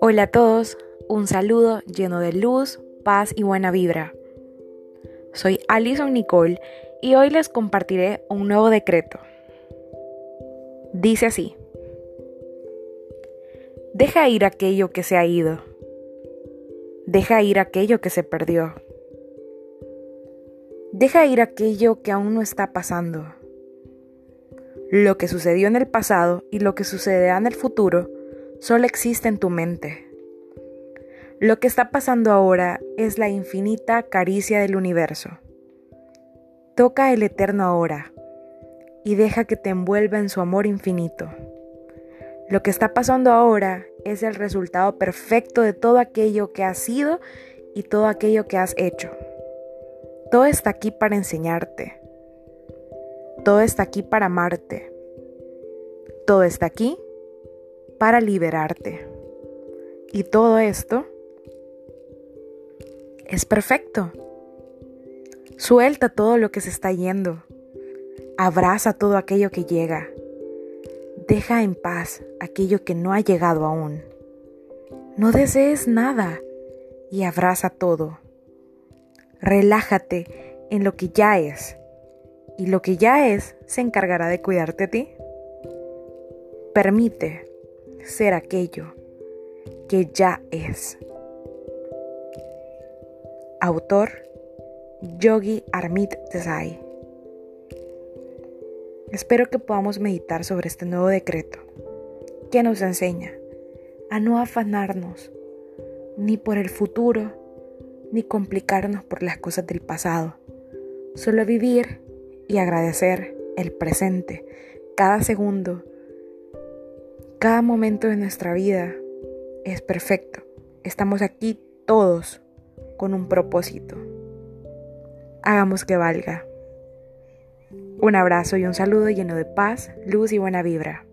Hola a todos, un saludo lleno de luz, paz y buena vibra. Soy Alison Nicole y hoy les compartiré un nuevo decreto. Dice así, deja ir aquello que se ha ido, deja ir aquello que se perdió, deja ir aquello que aún no está pasando. Lo que sucedió en el pasado y lo que sucederá en el futuro solo existe en tu mente. Lo que está pasando ahora es la infinita caricia del universo. Toca el eterno ahora y deja que te envuelva en su amor infinito. Lo que está pasando ahora es el resultado perfecto de todo aquello que has sido y todo aquello que has hecho. Todo está aquí para enseñarte. Todo está aquí para amarte. Todo está aquí para liberarte. Y todo esto es perfecto. Suelta todo lo que se está yendo. Abraza todo aquello que llega. Deja en paz aquello que no ha llegado aún. No desees nada y abraza todo. Relájate en lo que ya es y lo que ya es se encargará de cuidarte a ti. Permite ser aquello que ya es. Autor Yogi Armit Desai. Espero que podamos meditar sobre este nuevo decreto que nos enseña a no afanarnos ni por el futuro ni complicarnos por las cosas del pasado, solo vivir y agradecer el presente, cada segundo cada momento de nuestra vida es perfecto. Estamos aquí todos con un propósito. Hagamos que valga. Un abrazo y un saludo lleno de paz, luz y buena vibra.